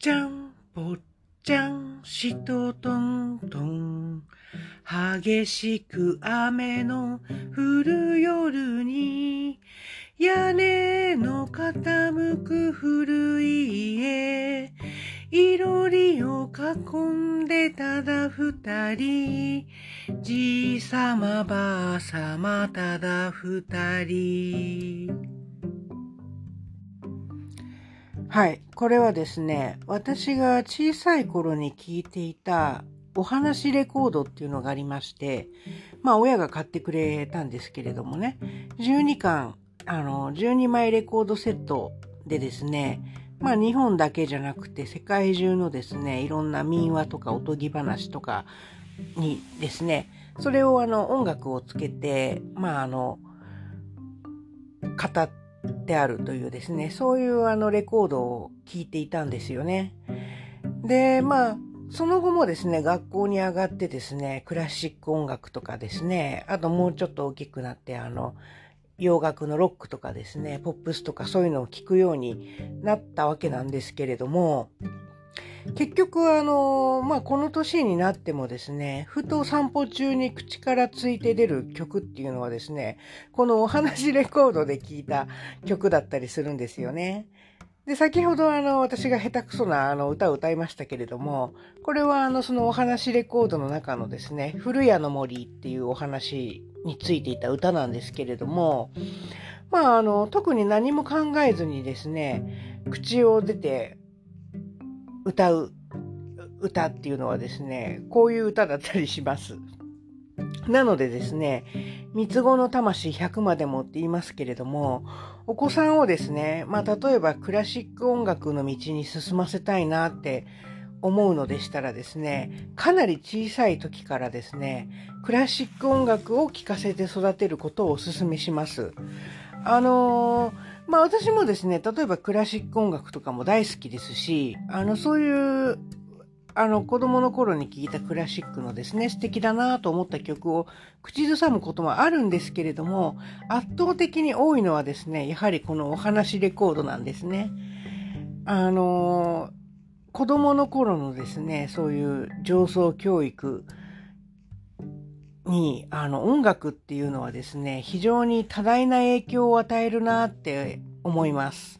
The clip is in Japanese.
ちゃんぽっちゃんしととんとん。激しく雨の降る夜に屋根の傾く古い家。いろりを囲んでただ二人。じいさまばあさまただ二人。はい。これはですね、私が小さい頃に聞いていたお話レコードっていうのがありまして、まあ親が買ってくれたんですけれどもね、12巻、あの、12枚レコードセットでですね、まあ日本だけじゃなくて世界中のですね、いろんな民話とかおとぎ話とかにですね、それをあの音楽をつけて、まああの、語ってであるというですね、そういうあのレコードを聴いていたんですよね。で、まあ、その後もですね、学校に上がってですね、クラシック音楽とかですね、あともうちょっと大きくなって、あの、洋楽のロックとかですね、ポップスとかそういうのを聴くようになったわけなんですけれども、結局あの、まあ、この年になってもですね、ふと散歩中に口からついて出る曲っていうのはですね、このお話レコードで聴いた曲だったりするんですよね。で、先ほどあの、私が下手くそなあの歌を歌いましたけれども、これはあの、そのお話レコードの中のですね、古谷の森っていうお話についていた歌なんですけれども、まああの、特に何も考えずにですね、口を出て歌う歌っていうのはですね、こういう歌だったりします。なのでですね、三つ子の魂100までもって言いますけれども、お子さんをですね、まあ例えばクラシック音楽の道に進ませたいなって思うのでしたらですね、かなり小さい時からですね、クラシック音楽を聴かせて育てることをお勧めします。あのーまあ私もですね、例えばクラシック音楽とかも大好きですし、あの、そういう、あの、子供の頃に聴いたクラシックのですね、素敵だなと思った曲を口ずさむこともあるんですけれども、圧倒的に多いのはですね、やはりこのお話レコードなんですね。あの、子供の頃のですね、そういう上層教育、にあの音楽っていうのはですね非常に多大な影響を与えるなって思います。